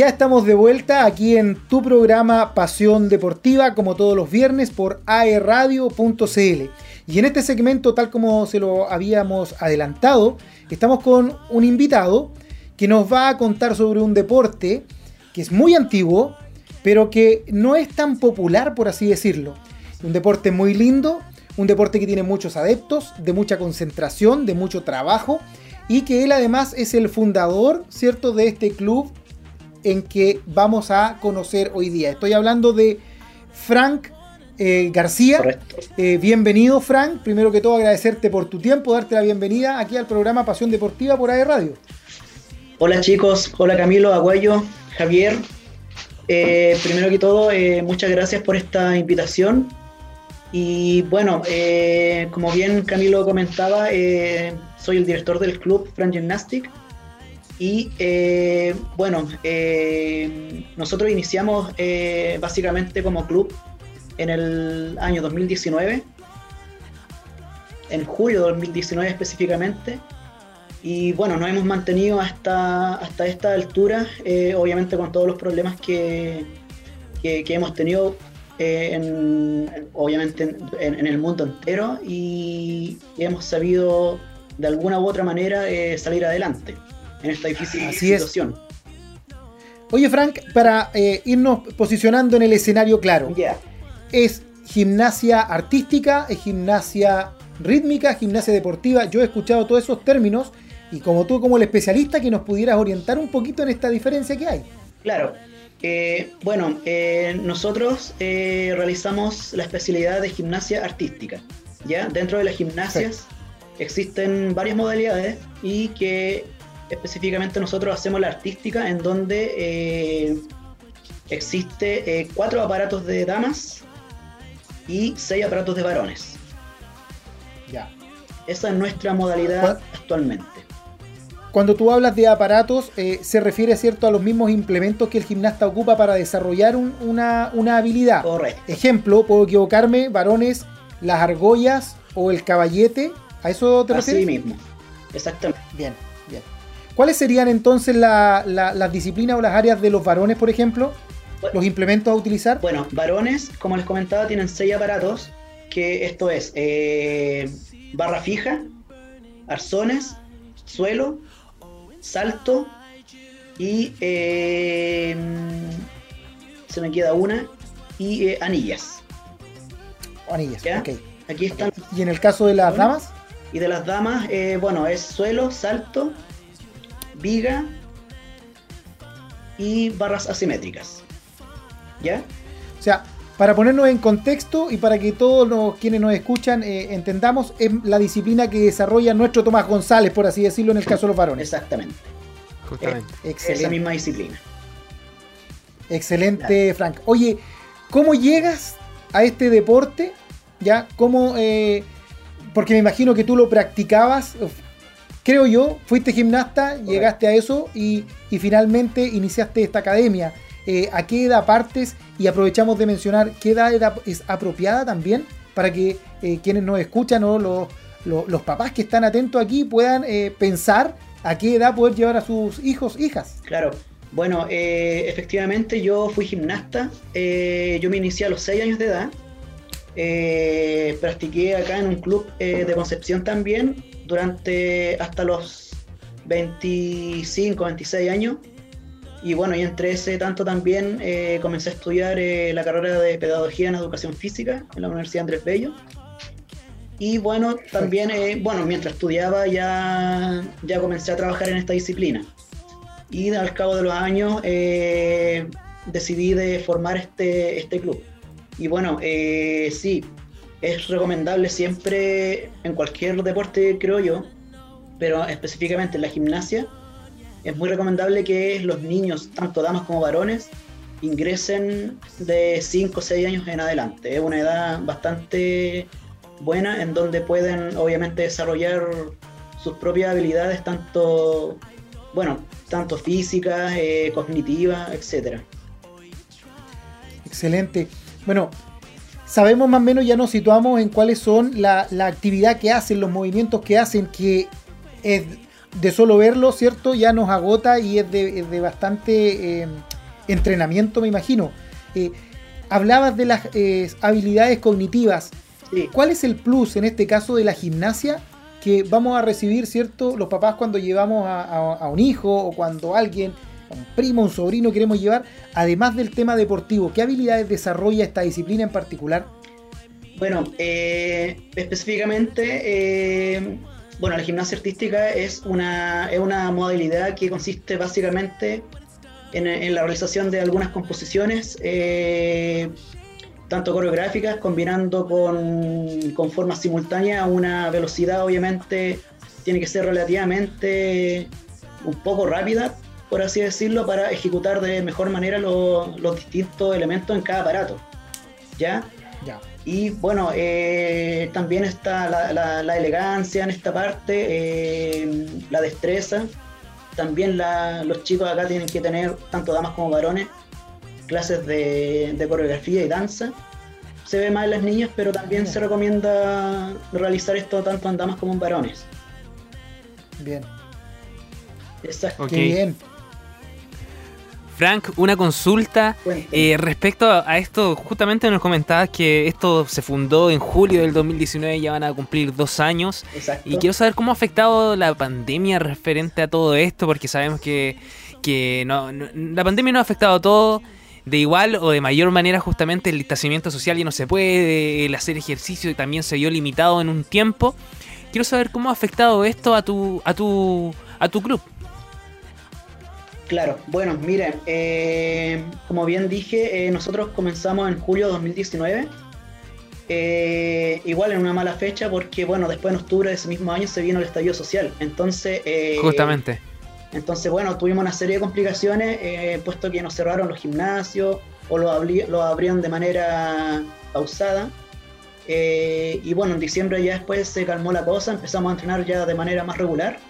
ya estamos de vuelta aquí en tu programa Pasión Deportiva, como todos los viernes por aerradio.cl. Y en este segmento, tal como se lo habíamos adelantado, estamos con un invitado que nos va a contar sobre un deporte que es muy antiguo, pero que no es tan popular, por así decirlo. Un deporte muy lindo, un deporte que tiene muchos adeptos, de mucha concentración, de mucho trabajo, y que él además es el fundador, ¿cierto?, de este club en que vamos a conocer hoy día. Estoy hablando de Frank eh, García. Eh, bienvenido, Frank. Primero que todo, agradecerte por tu tiempo, darte la bienvenida aquí al programa Pasión Deportiva por AE Radio. Hola chicos, hola Camilo, Aguayo, Javier. Eh, primero que todo, muchas gracias por esta invitación. Y bueno, como bien Camilo comentaba, soy el director del club Frank Gymnastic y eh, bueno, eh, nosotros iniciamos eh, básicamente como club en el año 2019, en julio de 2019 específicamente. Y bueno, nos hemos mantenido hasta, hasta esta altura, obviamente con todos los problemas que, que, hemos tenido, obviamente en, el mundo entero, y, hemos sabido de alguna u otra manera salir adelante en esta difícil situación. Oye, Frank, para eh, irnos posicionando en el escenario claro, ¿es gimnasia artística, es gimnasia rítmica, gimnasia deportiva? Yo he escuchado todos esos términos y como tú, como el especialista, que nos pudieras orientar un poquito en esta diferencia que hay. Claro. Eh, bueno, eh, nosotros realizamos la especialidad de gimnasia artística. ¿ya? Dentro de las gimnasias existen varias modalidades y que específicamente nosotros hacemos la artística en donde eh, existe eh, cuatro aparatos de damas y seis aparatos de varones. Ya. Esa es nuestra modalidad actualmente. Cuando tú hablas de aparatos, eh, se refiere, ¿cierto?, a los mismos implementos que el gimnasta ocupa para desarrollar una, una, habilidad. Correcto. Ejemplo, puedo equivocarme, varones, las argollas o el caballete. ¿A eso te refieres? Así mismo, exactamente. Bien. ¿Cuáles serían entonces las disciplinas o las áreas de los varones, por ejemplo? ¿Los implementos a utilizar? Bueno, varones, como les comentaba, tienen seis aparatos, que esto es eh, barra fija, arzones, suelo, salto y eh, se me queda una y eh, anillas. Anillas, ok. Aquí están. ¿Y en el caso de las damas? Y de las damas, bueno, es suelo, salto, viga y barras asimétricas. ¿Ya? O sea, para ponernos en contexto y para que todos los quienes nos escuchan eh, entendamos, es la disciplina que desarrolla nuestro Tomás González, por así decirlo, en el caso de los varones. Exactamente. Justamente. Esa misma disciplina. Excelente, Frank. Oye, ¿cómo llegas a este deporte? ¿Ya? ¿Cómo...? Eh, porque me imagino que tú lo practicabas creo yo, fuiste gimnasta, llegaste a eso y, finalmente iniciaste esta academia. Eh, ¿A qué edad partes? Y aprovechamos de mencionar qué edad es apropiada también para que eh, quienes nos escuchan o los, papás que están atentos aquí puedan eh, pensar a qué edad poder llevar a sus hijos, hijas. Claro. Bueno, efectivamente yo fui gimnasta, yo me inicié a los 6 años de edad, practiqué acá en un club de Concepción también durante hasta los 25, 26 años. Y bueno, y entre ese tanto también eh, comencé a estudiar eh, la carrera de Pedagogía en Educación Física en la Universidad Andrés Bello. Y bueno, también, eh, bueno, mientras estudiaba ya, ya comencé a trabajar en esta disciplina. Y al cabo de los años decidí de formar este, este club. Y bueno, sí, es recomendable siempre en cualquier deporte, creo yo, pero específicamente en la gimnasia, es muy recomendable que los niños, tanto damas como varones, ingresen de 5 o 6 años en adelante. Es una edad bastante buena en donde pueden obviamente desarrollar sus propias habilidades, tanto, bueno, tanto físicas, eh, cognitivas, etcétera. Excelente. Bueno, sabemos más o menos, ya nos situamos en cuáles son la, actividad que hacen, los movimientos que hacen, que es de solo verlo, ¿cierto? Ya nos agota y es de, bastante eh, entrenamiento, me imagino. Eh, hablabas de las eh, habilidades cognitivas. ¿Cuál es el plus en este caso de la gimnasia que vamos a recibir, cierto, los papás cuando llevamos a, un hijo o cuando alguien, un primo, un sobrino queremos llevar, además del tema deportivo? ¿Qué habilidades desarrolla esta disciplina en particular? Bueno, eh, específicamente, bueno, la gimnasia artística es una, es una modalidad que consiste básicamente en, la realización de algunas composiciones, eh, tanto coreográficas, combinando con, con forma simultánea una velocidad, obviamente, tiene que ser relativamente un poco rápida, por así decirlo, para ejecutar de mejor manera los distintos elementos en cada aparato. ¿Ya? Ya. Y bueno, eh, también está la, elegancia en esta parte, eh, la destreza, también los chicos acá tienen que tener, tanto damas como varones, clases de, coreografía y danza. Se ve más en las niñas, pero también se recomienda realizar esto tanto en damas como en varones. Bien. Exacto. bien. Frank, una consulta eh, respecto a, esto. Justamente nos comentabas que esto se fundó en julio del 2019, ya van a cumplir dos años. Exacto. Y quiero saber cómo ha afectado la pandemia referente a todo esto, porque sabemos que, la pandemia no ha afectado a todo de igual o de mayor manera justamente el distanciamiento social ya no se puede, el hacer ejercicio también se vio limitado en un tiempo. Quiero saber cómo ha afectado esto a tu a tu a tu club. Claro, bueno, miren, eh, como bien dije, eh, nosotros comenzamos en julio de 2019. Eh, igual en una mala fecha porque, bueno, después en octubre de ese mismo año se vino el estallido social. Entonces... Justamente. Entonces, bueno, tuvimos una serie de complicaciones, puesto que nos cerraron los gimnasios o los, abrían de manera pausada. y bueno, en diciembre ya después se calmó la cosa, empezamos a entrenar ya de manera más regular.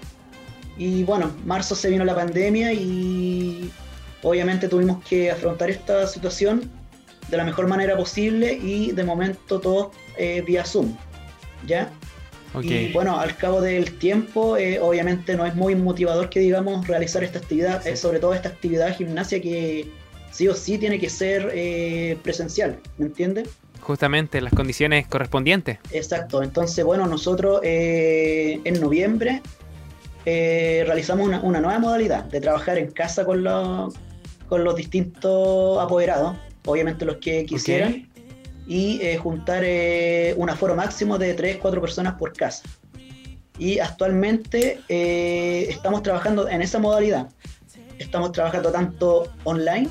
Y bueno, marzo se vino la pandemia y obviamente tuvimos que afrontar esta situación de la mejor manera posible y de momento todo eh, vía Zoom, ¿ya? Y bueno, al cabo del tiempo, eh, obviamente no es muy motivador que digamos realizar esta actividad, eh, sobre todo esta actividad de gimnasia que sí o sí tiene que ser presencial, ¿me entiendes? Justamente, las condiciones correspondientes. Exacto, entonces bueno, nosotros en noviembre eh, realizamos una, nueva modalidad de trabajar en casa con los, con los distintos apoderados, obviamente los que quisieran, y eh, juntar eh, un aforo máximo de 3-4 personas por casa. Y actualmente estamos trabajando en esa modalidad. Estamos trabajando tanto online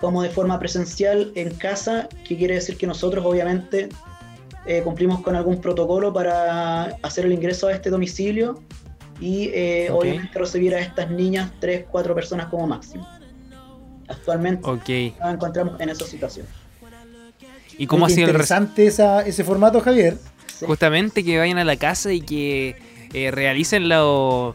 como de forma presencial en casa, que quiere decir que nosotros obviamente cumplimos con algún protocolo para hacer el ingreso a este domicilio y eh, obviamente recibir a estas niñas tres, cuatro personas como máximo. Actualmente nos encontramos en esa situación. ¿Y cómo ha sido interesante ese formato, Javier? Justamente que vayan a la casa y que eh, realicen lo,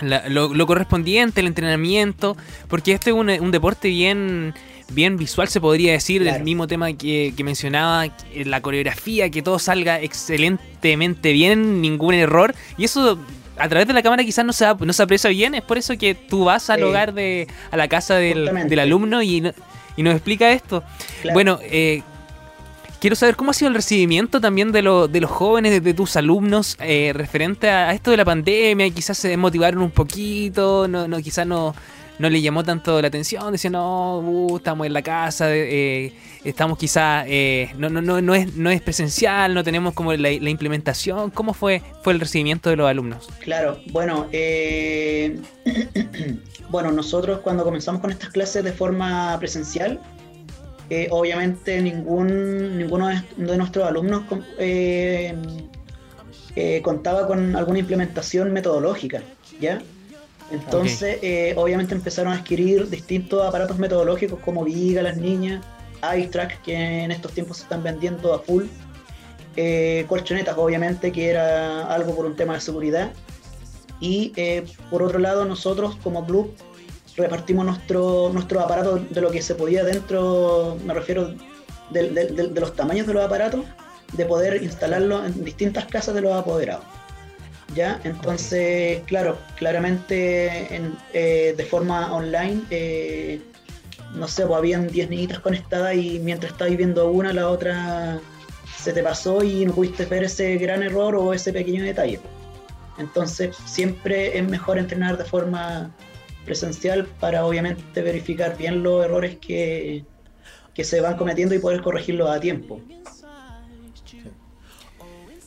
lo, correspondiente, el entrenamiento, porque este es un, deporte bien bien visual se podría decir, el mismo tema que, que, mencionaba, la coreografía, que todo salga excelentemente bien, ningún error. Y eso a través de la cámara quizás no se, no se aprecia bien, es por eso que tú vas al hogar de, a la casa del, alumno y, y, nos explica esto. Bueno, eh, quiero saber cómo ha sido el recibimiento también de, de los jóvenes, de, tus alumnos, eh, referente a, esto de la pandemia, quizás se desmotivaron un poquito, no, no quizás no no le llamó tanto la atención, decía, no, uh, estamos en la casa, eh, estamos quizá, eh, no, no, no, no, es, no es presencial, no tenemos como la, implementación. ¿Cómo fue, fue el recibimiento de los alumnos? Claro, bueno, eh, bueno, nosotros cuando comenzamos con estas clases de forma presencial, obviamente ningún, ninguno de nuestros alumnos contaba con alguna implementación metodológica, ¿ya? Entonces, eh, obviamente empezaron a adquirir distintos aparatos metodológicos como Viga, las niñas, iTrack, que en estos tiempos se están vendiendo a full, eh, colchonetas, obviamente, que era algo por un tema de seguridad. Y eh, por otro lado, nosotros como club repartimos nuestro, nuestros aparatos de lo que se podía dentro, me refiero de, de los tamaños de los aparatos, de poder instalarlos en distintas casas de los apoderados. ¿Ya? Entonces, claro, claramente eh, de forma online, eh, no sé, pues habían 10 niñitas conectadas y mientras estabas viendo una, la otra se te pasó y no pudiste ver ese gran error o ese pequeño detalle. Entonces siempre es mejor entrenar de forma presencial para obviamente verificar bien los errores que, que se van cometiendo y poder corregirlos a tiempo.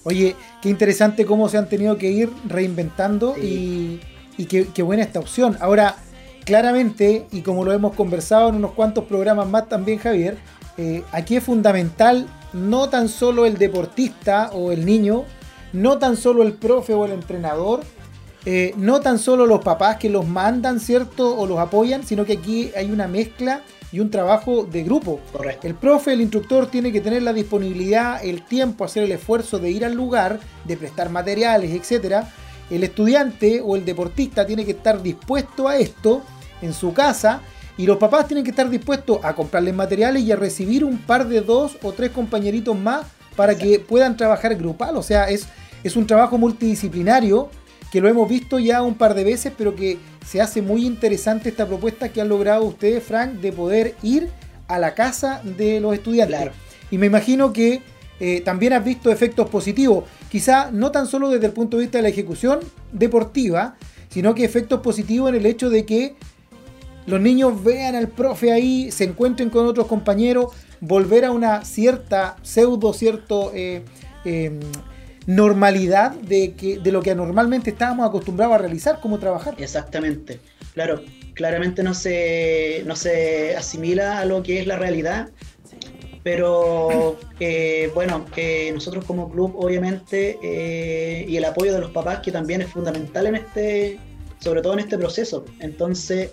Oye, qué interesante cómo se han tenido que ir reinventando y, qué, buena esta opción. Ahora, claramente, y como lo hemos conversado en unos cuantos programas más también, Javier, eh, aquí es fundamental no tan solo el deportista o el niño, no tan solo el profe o el entrenador, eh, no tan solo los papás que los mandan, ¿cierto? O los apoyan, sino que aquí hay una mezcla y un trabajo de grupo. Correcto. El profe, el instructor tiene que tener la disponibilidad, el tiempo, hacer el esfuerzo de ir al lugar, de prestar materiales, etc. El estudiante o el deportista tiene que estar dispuesto a esto en su casa y los papás tienen que estar dispuestos a comprarles materiales y a recibir un par de dos o tres compañeritos más para que puedan trabajar grupal. O sea, es, es un trabajo multidisciplinario que lo hemos visto ya un par de veces, pero que se hace muy interesante esta propuesta que han logrado ustedes, Frank, de poder ir a la casa de los estudiantes. Y me imagino que eh, también has visto efectos positivos, quizá no tan solo desde el punto de vista de la ejecución deportiva, sino que efectos positivos en el hecho de que los niños vean al profe ahí, se encuentren con otros compañeros, volver a una cierta pseudo, cierto eh, em, normalidad de, que, de lo que normalmente estábamos acostumbrados a realizar, como trabajar. Exactamente, claro, claramente no se, no se asimila a lo que es la realidad, pero eh, bueno, que nosotros como club obviamente eh, y el apoyo de los papás que también es fundamental en este, sobre todo en este proceso. Entonces,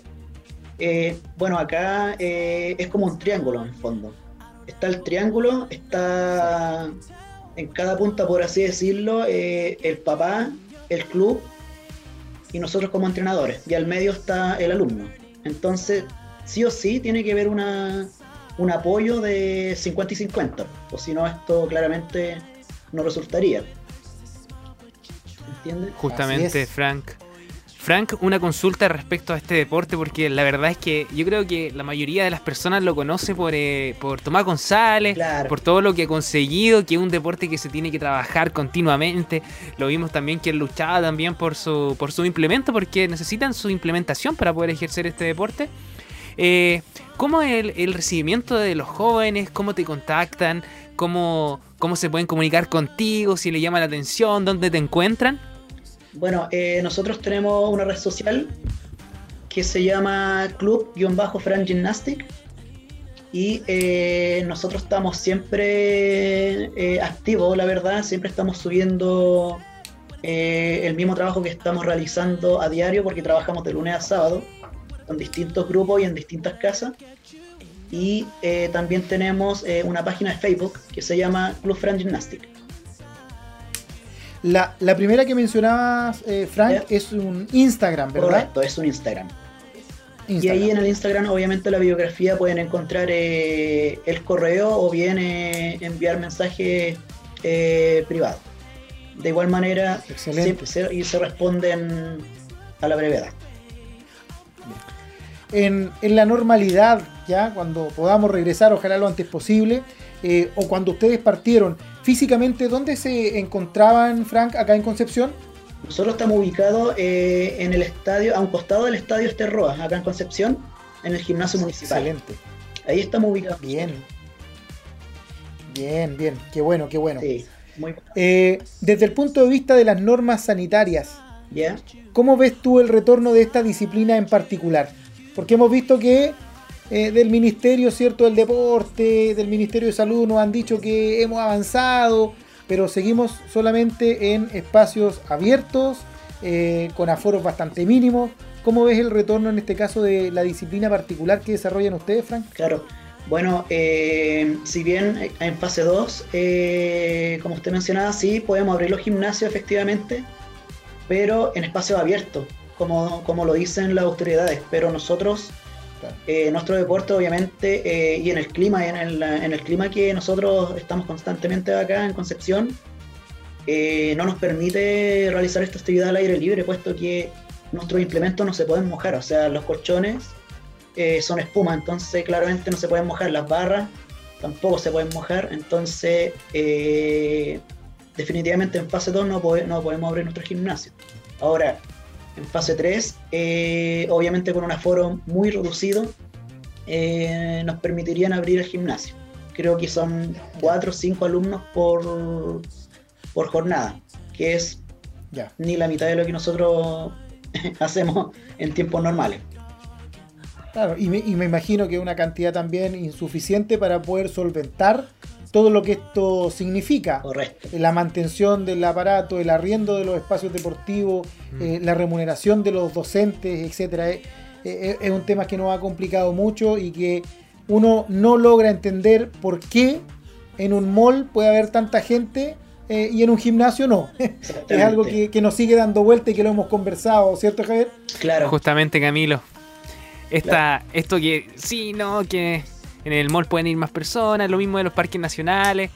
eh, bueno, acá es como un triángulo en el fondo. Está el triángulo, está en cada punta, por así decirlo, eh, el papá, el club y nosotros como entrenadores. Y al medio está el alumno. Entonces, sí o sí tiene que haber una, un apoyo de 50 y 50. O si no, esto claramente no resultaría. ¿Entiendes? Justamente, Frank. Frank, una consulta respecto a este deporte, porque la verdad es que yo creo que la mayoría de las personas lo conoce por, eh, por Tomás González, por todo lo que ha conseguido, que es un deporte que se tiene que trabajar continuamente. Lo vimos también que él luchaba también por su, por su implemento, porque necesitan su implementación para poder ejercer este deporte. Eh, ¿Cómo es el, el, recibimiento de los jóvenes? ¿Cómo te contactan? ¿Cómo, ¿Cómo se pueden comunicar contigo? ¿Si le llama la atención? ¿Dónde te encuentran? Bueno, eh, nosotros tenemos una red social que se llama Club-Fran Gymnastic y eh, nosotros estamos siempre eh, activos, la verdad, siempre estamos subiendo el mismo trabajo que estamos realizando a diario porque trabajamos de lunes a sábado con distintos grupos y en distintas casas. Y también tenemos una página de Facebook que se llama Club Fran Gymnastic. La, primera que mencionabas, eh, Frank, es un Instagram, ¿verdad? Correcto, es un Instagram. Y ahí en el Instagram, obviamente, la biografía pueden encontrar eh, el correo o bien eh, enviar mensajes privados. De igual manera, Excelente. Se, y se responden a la brevedad. En, en, la normalidad, ya cuando podamos regresar, ojalá lo antes posible, o cuando ustedes partieron, físicamente, ¿dónde se encontraban, Frank, acá en Concepción? Nosotros estamos ubicados eh, en el estadio, a un costado del estadio Esterroa, acá en Concepción, en el gimnasio municipal. Excelente. Ahí estamos ubicados. Bien. Bien, bien. Qué bueno, qué bueno. Sí, muy eh, desde el punto de vista de las normas sanitarias. ¿cómo ves tú el retorno de esta disciplina en particular? Porque hemos visto que eh, del Ministerio cierto del Deporte, del Ministerio de Salud nos han dicho que hemos avanzado, pero seguimos solamente en espacios abiertos, eh, con aforos bastante mínimos. ¿Cómo ves el retorno en este caso de la disciplina particular que desarrollan ustedes, Frank? Claro. Bueno, eh, si bien en fase 2, como usted mencionaba, sí podemos abrir los gimnasios efectivamente, pero en espacios abiertos, como, como lo dicen las autoridades. Pero nosotros eh, nuestro deporte, obviamente, eh, y en el clima, en el, en el clima que nosotros estamos constantemente acá en Concepción, eh, no nos permite realizar esta actividad al aire libre, puesto que nuestros implementos no se pueden mojar, o sea, los colchones son espuma, entonces claramente no se pueden mojar. Las barras, tampoco se pueden mojar, entonces definitivamente en fase 2 no, no podemos abrir nuestro gimnasio. Ahora, en fase 3, eh, obviamente con un aforo muy reducido, nos permitirían abrir el gimnasio. Creo que son 4 o 5 alumnos por, por jornada, que es ni la mitad de lo que nosotros hacemos en tiempos normales. Claro, y me, imagino que una cantidad también insuficiente para poder solventar todo lo que esto significa. Correcto. La mantención del aparato, el arriendo de los espacios deportivos, mm. eh, la remuneración de los docentes, etcétera. Eh, eh, es un tema que nos ha complicado mucho y que uno no logra entender por qué en un mall puede haber tanta gente y en un gimnasio no. es algo que, que, nos sigue dando vuelta y que lo hemos conversado, ¿cierto Javier? Claro. Justamente Camilo esta, esto que sí, no, que en el mall pueden ir más personas, lo mismo de los parques nacionales.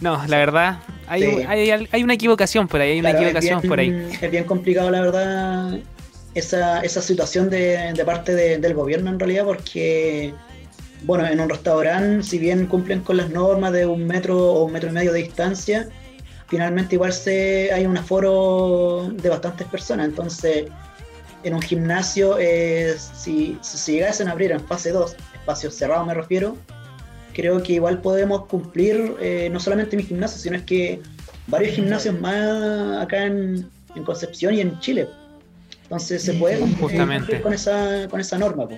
No, la verdad, hay, hay, una equivocación por ahí, hay una equivocación por ahí. Es bien complicado, la verdad, esa, esa situación de, de parte del gobierno en realidad, porque, bueno, en un restaurante, si bien cumplen con las normas de un metro o un metro y medio de distancia, finalmente igual se hay un aforo de bastantes personas, entonces en un gimnasio, eh, si, si llegasen a abrir en fase 2, espacios cerrados me refiero, creo que igual podemos cumplir eh, no solamente mi gimnasio, sino es que varios gimnasios más acá en, Concepción y en Chile. Entonces se puede cumplir con esa, con esa norma.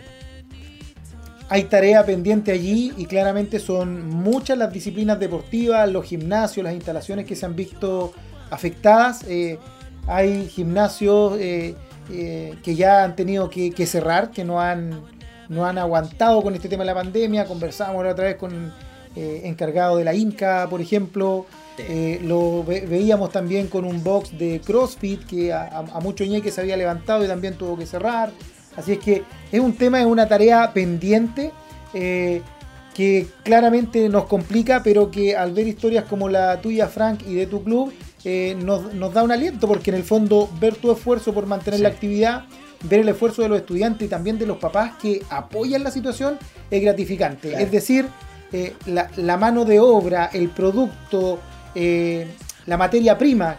Hay tarea pendiente allí y claramente son muchas las disciplinas deportivas, los gimnasios, las instalaciones que se han visto afectadas. Eh, hay gimnasios eh, que ya han tenido que, cerrar, que no han, no han aguantado con este tema de la pandemia. Conversábamos otra vez con eh, encargado de la Inca, por ejemplo. Eh, lo veíamos también con un box de CrossFit que a, a, mucho ñeque se había levantado y también tuvo que cerrar. Así es que es un tema, es una tarea pendiente que claramente nos complica, pero que al ver historias como la tuya, Frank, y de tu club, eh, nos, da un aliento, porque en el fondo ver tu esfuerzo por mantener la actividad, ver el esfuerzo de los estudiantes y también de los papás que apoyan la situación es gratificante. Es decir, eh, la, mano de obra, el producto, eh, la materia prima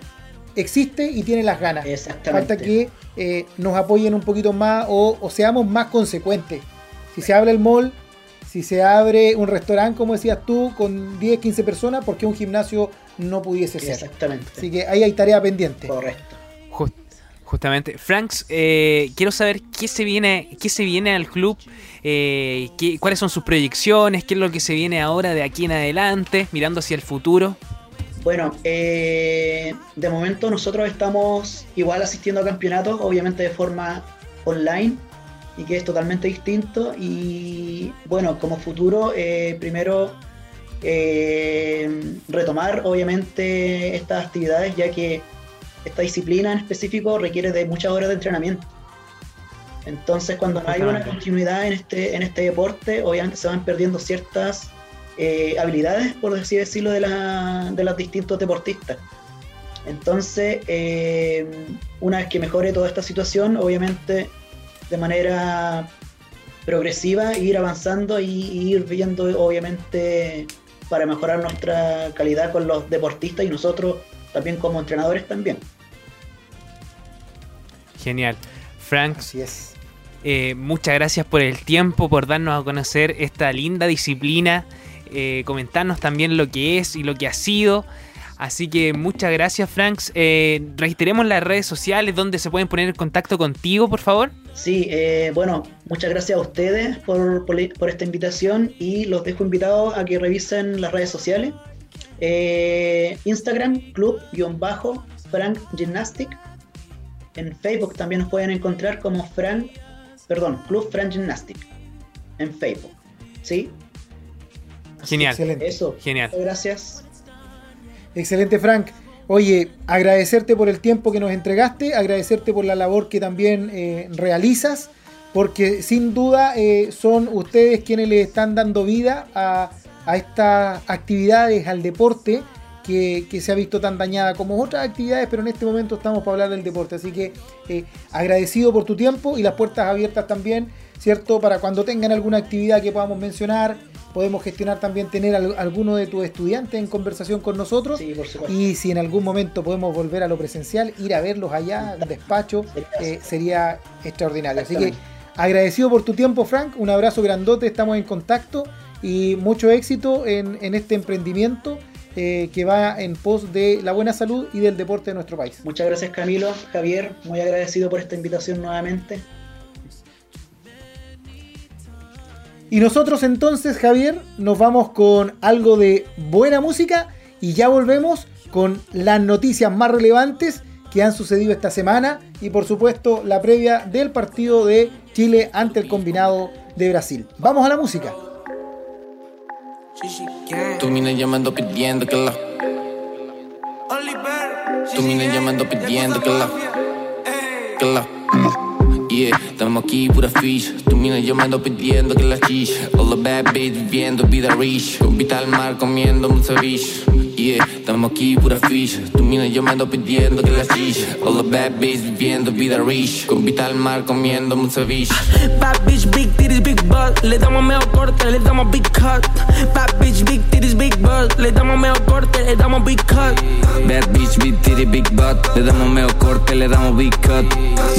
existe y tiene las ganas. Falta que nos apoyen un poquito más o, o seamos más consecuentes. Si se abre el mall, si se abre un restaurante, como decías tú, con 10, 15 personas, porque un gimnasio no pudiese ser. Exactamente. Así que ahí hay tarea pendiente. Correcto. justamente. Franks, eh, quiero saber qué se viene, qué se viene al club, eh, qué, cuáles son sus proyecciones, qué es lo que se viene ahora de aquí en adelante, mirando hacia el futuro. Bueno, eh, de momento nosotros estamos igual asistiendo a campeonatos, obviamente de forma online, y que es totalmente distinto. Y bueno, como futuro, eh, primero eh, retomar obviamente estas actividades, ya que esta disciplina en específico requiere de muchas horas de entrenamiento. Entonces, cuando no hay una continuidad en este, en este deporte, obviamente se van perdiendo ciertas eh, habilidades, por así decirlo, de, la, de los distintos deportistas. Entonces, una vez que mejore toda esta situación, obviamente de manera progresiva, ir avanzando y, ir viendo, obviamente, para mejorar nuestra calidad con los deportistas y nosotros también como entrenadores también. Genial. Frank, es. Eh, muchas gracias por el tiempo, por darnos a conocer esta linda disciplina, eh, comentarnos también lo que es y lo que ha sido. Así que muchas gracias, Franks. Eh, reiteremos las redes sociales donde se pueden poner en contacto contigo, por favor. Sí, eh, bueno, muchas gracias a ustedes por, esta invitación y los dejo invitados a que revisen las redes sociales. Eh, Instagram, club-frank gymnastic. En Facebook también nos pueden encontrar como Frank, perdón, Club Frank Gymnastic. En Facebook. ¿Sí? Genial. Excelente. Eso. Genial. Gracias. Excelente, Frank. Oye, agradecerte por el tiempo que nos entregaste, agradecerte por la labor que también eh, realizas, porque sin duda eh, son ustedes quienes le están dando vida a, estas actividades, al deporte, que, se ha visto tan dañada como otras actividades, pero en este momento estamos para hablar del deporte. Así que eh, agradecido por tu tiempo y las puertas abiertas también, ¿cierto? Para cuando tengan alguna actividad que podamos mencionar, podemos gestionar también tener a alguno de tus estudiantes en conversación con nosotros. y si en algún momento podemos volver a lo presencial, ir a verlos allá, en despacho, eh, sería extraordinario. Así que agradecido por tu tiempo, Frank. Un abrazo grandote, estamos en contacto y mucho éxito en, en este emprendimiento eh, que va en pos de la buena salud y del deporte de nuestro país. Muchas gracias Camilo, Javier, muy agradecido por esta invitación nuevamente. Y nosotros entonces, Javier, nos vamos con algo de buena música y ya volvemos con las noticias más relevantes que han sucedido esta semana y por supuesto la previa del partido de Chile ante el combinado de Brasil. Vamos a la música. Mina llamando pidiendo que la. Llamando pidiendo que la. Estamos aquí pura fish. Tu mina llamando pidiendo que la chicha. All the bad bitch viviendo vida rich. Con vital mar comiendo un ceviche. Yeah, estamos aquí pura ficha. Tu mina llamando pidiendo que la chicha. All the bad bitch viviendo vida rich. Con vital mar comiendo un ceviche. Bad bitch, big titties, big butt. Le damos medio corte, le damos big cut. Bad bitch, big titties, big butt. Le damos medio corte, le damos big cut. Bad bitch, big titties, big butt. Le damos medio corte, le damos big cut.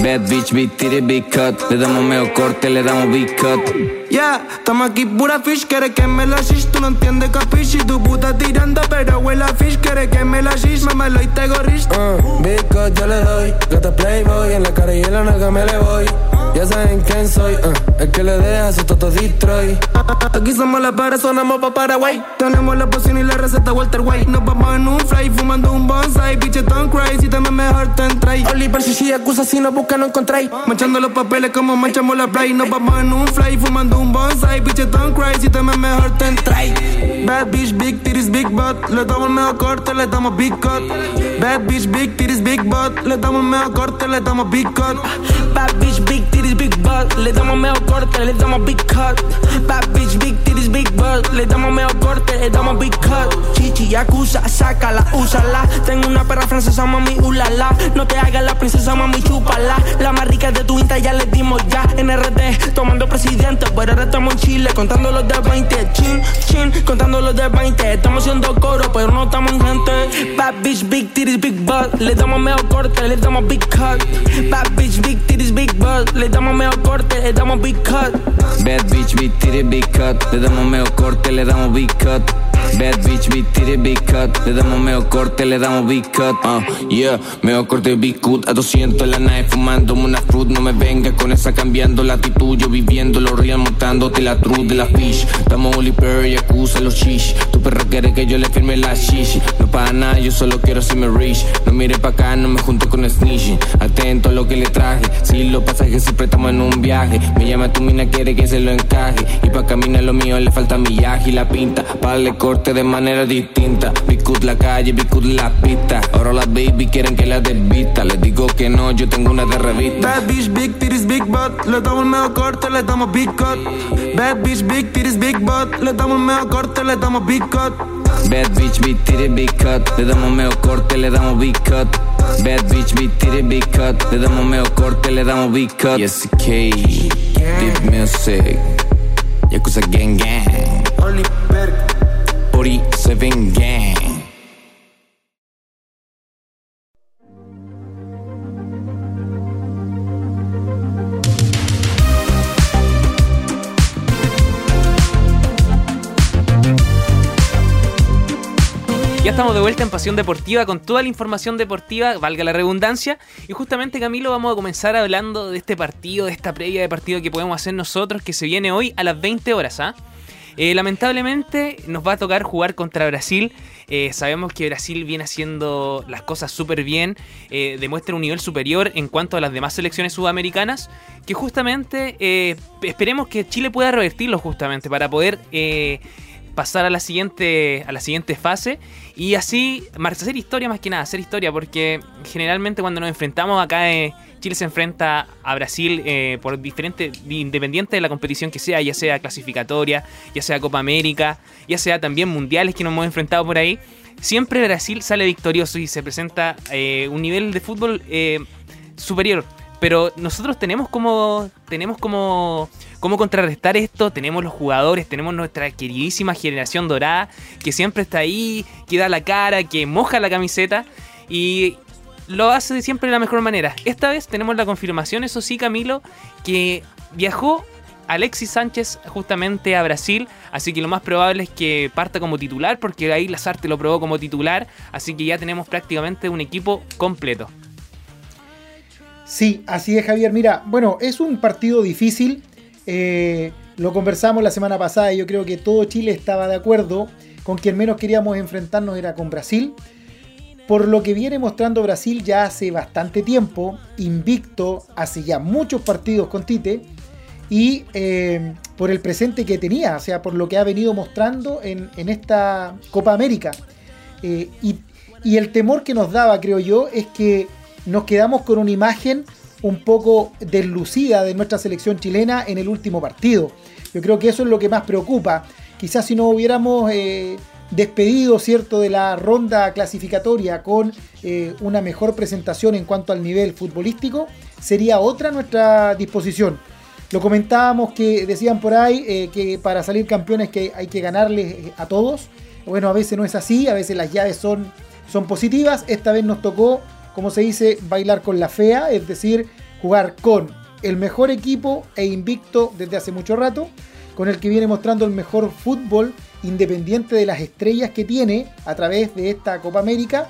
Bad bitch, big titties, big cut. Le damos medio corte, le damos big cut. Yeah, estamos aquí pura fish, quiere que me la shish, tú no entiendes capichi, tu puta tirando, pero huele a fish, quiere que me la shish, lo y te rich. Uh, big cut yo le doy, gata playboy, en la cara y en la nalga me le voy. Saben quién soy, uh, el que le deja su toto destroy. Aquí somos la para, sonamos pa' Paraguay. Tenemos la poción y la receta Walter White. Nos vamos en un fly, fumando un bonsai. Don't cry, si también mejor te entráis. Oliver, si acusa, si no busca, no encontráis. Manchando los papeles como manchamos la play. Nos vamos en un fly, fumando un bonsai. Don't cry, si también mejor te entráis. Bad bitch, big titties, big butt. Le damos el mejor corte, le damos big cut. Bad bitch, big titties, big butt. Le damos el mejor corte, le damos big cut. Bad bitch, big titties, big Le damos medio corte, le damos big cut. Bad bitch, big titties, big butt. Le damos medio corte, le damos big cut. Chichi, yakuza, sácala, úsala. Tengo una perra francesa, mami, ulala. No te hagas la princesa, mami, chúpala. La más rica de tu Insta ya le dimos ya. En RD, tomando presidente. Pero ahora estamos en Chile, contando los de 20. Chin, chin, contando los de 20. Estamos haciendo coro, pero no estamos en gente. Bad bitch, big titties, big butt. Le damos medio corte, le damos big cut. Bad bitch, big titties, big butt. Le damos medio corte, le damos big cut. Bad bitch, big titty, big cut. Le damos medio corte, le damos big cut. Bad bitch, big titty, big cut. Le damos medio corte, le damos big cut. Uh, yeah, medio corte, big cut. A 200 en la nave fumando una fruit. No me venga con esa cambiando la actitud. Yo viviendo los real montándote la truth de la fish. Estamos Oli y acusa los shish. Tu perro quiere que yo le firme la shish. No para nada, yo solo quiero me rich. No mire pa' acá, no me junto con snitching. Atento a lo que le traje. Si los pasajes siempre estamos en un viaje. Me llama tu mina, quiere que se lo encaje. Y pa' caminar lo mío le falta millaje y la pinta. Pa' le corte de manera distinta. Bicut la calle, bicut la pista. Ahora las baby quieren que la desvista. Les digo que no, yo tengo una de revista. Bad bitch, big titties, big butt. Le damos el medio corte, le damos big cut. Bad bitch, big titties, big butt. Le damos el medio corte, le damos big cut. Bad bitch, big titties, big cut. Le damos medio corte, le damos big cut. Bad bitch, big titty, big cut. Le damos medio corte, le damos big cut. Yes, K, deep music. Yakuza gang gang. Estamos de vuelta en Pasión Deportiva con toda la información deportiva, valga la redundancia. Y justamente, Camilo, vamos a comenzar hablando de este partido, de esta previa de partido que podemos hacer nosotros, que se viene hoy a las 20 horas. ¿ah? Eh, lamentablemente nos va a tocar jugar contra Brasil. Eh, sabemos que Brasil viene haciendo las cosas súper bien, eh, demuestra un nivel superior en cuanto a las demás selecciones sudamericanas, que justamente esperemos que Chile pueda revertirlo justamente para poder pasar a la siguiente a la siguiente fase y así hacer historia más que nada, hacer historia porque generalmente cuando nos enfrentamos acá eh, Chile se enfrenta a Brasil eh, por diferentes independiente de la competición que sea, ya sea clasificatoria, ya sea Copa América, ya sea también mundiales que nos hemos enfrentado por ahí. siempre Brasil sale victorioso y se presenta eh, un nivel de fútbol eh, superior. Pero nosotros tenemos como, tenemos como, como contrarrestar esto, tenemos los jugadores, tenemos nuestra queridísima generación dorada, que siempre está ahí, que da la cara, que moja la camiseta y lo hace siempre de la mejor manera. Esta vez tenemos la confirmación, eso sí, Camilo, que viajó Alexis Sánchez justamente a Brasil, así que lo más probable es que parta como titular, porque ahí Lazarte lo probó como titular, así que ya tenemos prácticamente un equipo completo. Sí, así es Javier. Mira, bueno, es un partido difícil. Eh, lo conversamos la semana pasada y yo creo que todo Chile estaba de acuerdo. Con quien menos queríamos enfrentarnos era con Brasil. Por lo que viene mostrando Brasil ya hace bastante tiempo, invicto, hace ya muchos partidos con Tite. Y eh, por el presente que tenía, o sea, por lo que ha venido mostrando en, esta Copa América. Eh, y, y el temor que nos daba, creo yo, es que nos quedamos con una imagen un poco deslucida de nuestra selección chilena en el último partido. Yo creo que eso es lo que más preocupa. Quizás si no hubiéramos eh, despedido, ¿cierto?, de la ronda clasificatoria con eh, una mejor presentación en cuanto al nivel futbolístico, sería otra nuestra disposición. Lo comentábamos que decían por ahí eh, que para salir campeones que hay que ganarles a todos. Bueno, a veces no es así, a veces las llaves son, son positivas. Esta vez nos tocó como se dice, bailar con la fea, es decir, jugar con el mejor equipo e invicto desde hace mucho rato, con el que viene mostrando el mejor fútbol independiente de las estrellas que tiene a través de esta Copa América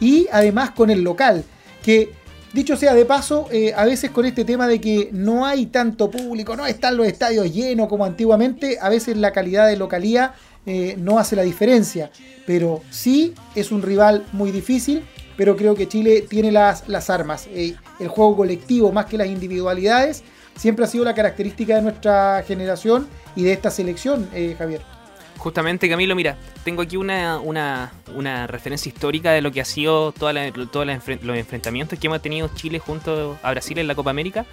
y además con el local, que dicho sea de paso, eh, a veces con este tema de que no hay tanto público, no están los estadios llenos como antiguamente, a veces la calidad de localía eh, no hace la diferencia, pero sí es un rival muy difícil pero creo que Chile tiene las, las armas. Eh, el juego colectivo más que las individualidades siempre ha sido la característica de nuestra generación y de esta selección, eh, Javier. Justamente, Camilo, mira, tengo aquí una, una, referencia histórica de lo que ha sido todos los enfrentamientos que hemos tenido Chile junto a Brasil en la Copa América.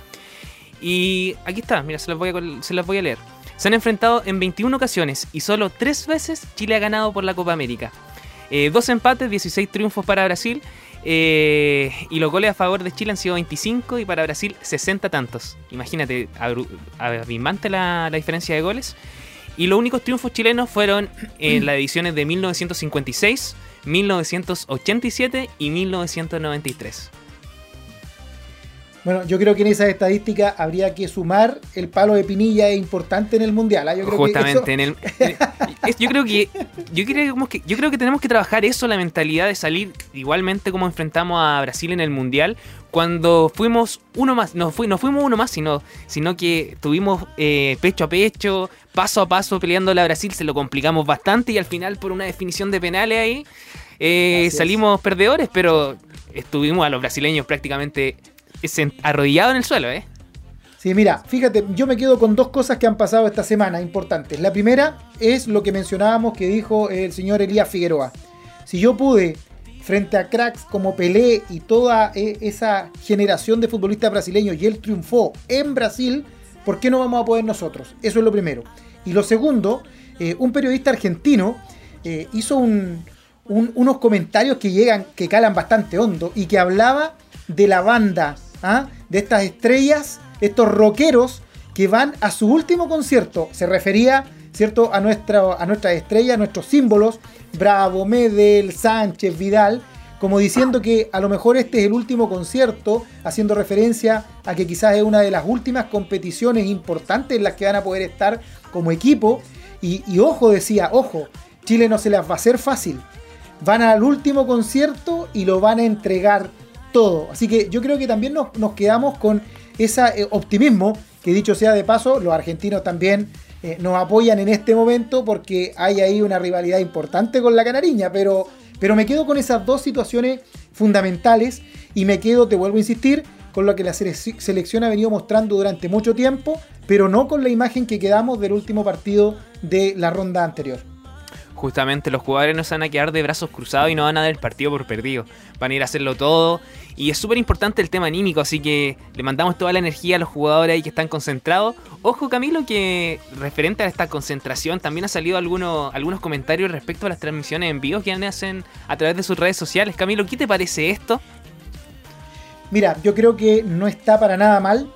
Y aquí está, mira, se las voy a, se las voy a leer. Se han enfrentado en 21 ocasiones y solo tres veces Chile ha ganado por la Copa América. Eh, dos empates, 16 triunfos para Brasil. Eh, y los goles a favor de Chile han sido 25 y para Brasil 60 tantos. Imagínate, abismante la, la diferencia de goles. Y los únicos triunfos chilenos fueron en las ediciones de 1956, 1987 y 1993. Bueno, yo creo que en esa estadística habría que sumar el palo de Pinilla es importante en el mundial. ¿ah? Yo creo Justamente que en el, yo creo que yo creo que yo creo que tenemos que trabajar eso, la mentalidad de salir igualmente como enfrentamos a Brasil en el mundial cuando fuimos uno más, no, no fuimos uno más, sino, sino que tuvimos eh, pecho a pecho, paso a paso peleando a Brasil, se lo complicamos bastante y al final por una definición de penales ahí eh, salimos perdedores, pero estuvimos a los brasileños prácticamente arrodillado en el suelo, ¿eh? Sí, mira, fíjate, yo me quedo con dos cosas que han pasado esta semana importantes. La primera es lo que mencionábamos que dijo el señor Elías Figueroa. Si yo pude, frente a cracks como Pelé y toda e, esa generación de futbolistas brasileños, y él triunfó en Brasil, ¿por qué no vamos a poder nosotros? Eso es lo primero. Y lo segundo, eh, un periodista argentino eh, hizo unos comentarios que llegan, que calan bastante hondo, y que hablaba de la banda ¿ah? de estas estrellas, estos rockeros que van a su último concierto. Se refería, ¿cierto?, a nuestra, a nuestra estrella, a nuestros símbolos, Bravo, Medel, Sánchez, Vidal, como diciendo que a lo mejor este es el último concierto, haciendo referencia a que quizás es una de las últimas competiciones importantes en las que van a poder estar como equipo. Y, y ojo, decía, ojo, Chile no se las va a hacer fácil. Van al último concierto y lo van a entregar todo. Así que yo creo que también nos, quedamos con ese eh, optimismo, que dicho sea de paso, los argentinos también eh, nos apoyan en este momento porque hay ahí una rivalidad importante con la Canariña, pero, pero me quedo con esas dos situaciones fundamentales y me quedo, te vuelvo a insistir, con lo que la selección ha venido mostrando durante mucho tiempo, pero no con la imagen que quedamos del último partido de la ronda anterior. Justamente los jugadores no se van a quedar de brazos cruzados y no van a dar el partido por perdido. Van a ir a hacerlo todo. Y es súper importante el tema anímico, así que le mandamos toda la energía a los jugadores ahí que están concentrados. Ojo Camilo que referente a esta concentración también ha salido algunos, algunos comentarios respecto a las transmisiones en vivo que hacen a través de sus redes sociales. Camilo, ¿qué te parece esto? Mira, yo creo que no está para nada mal.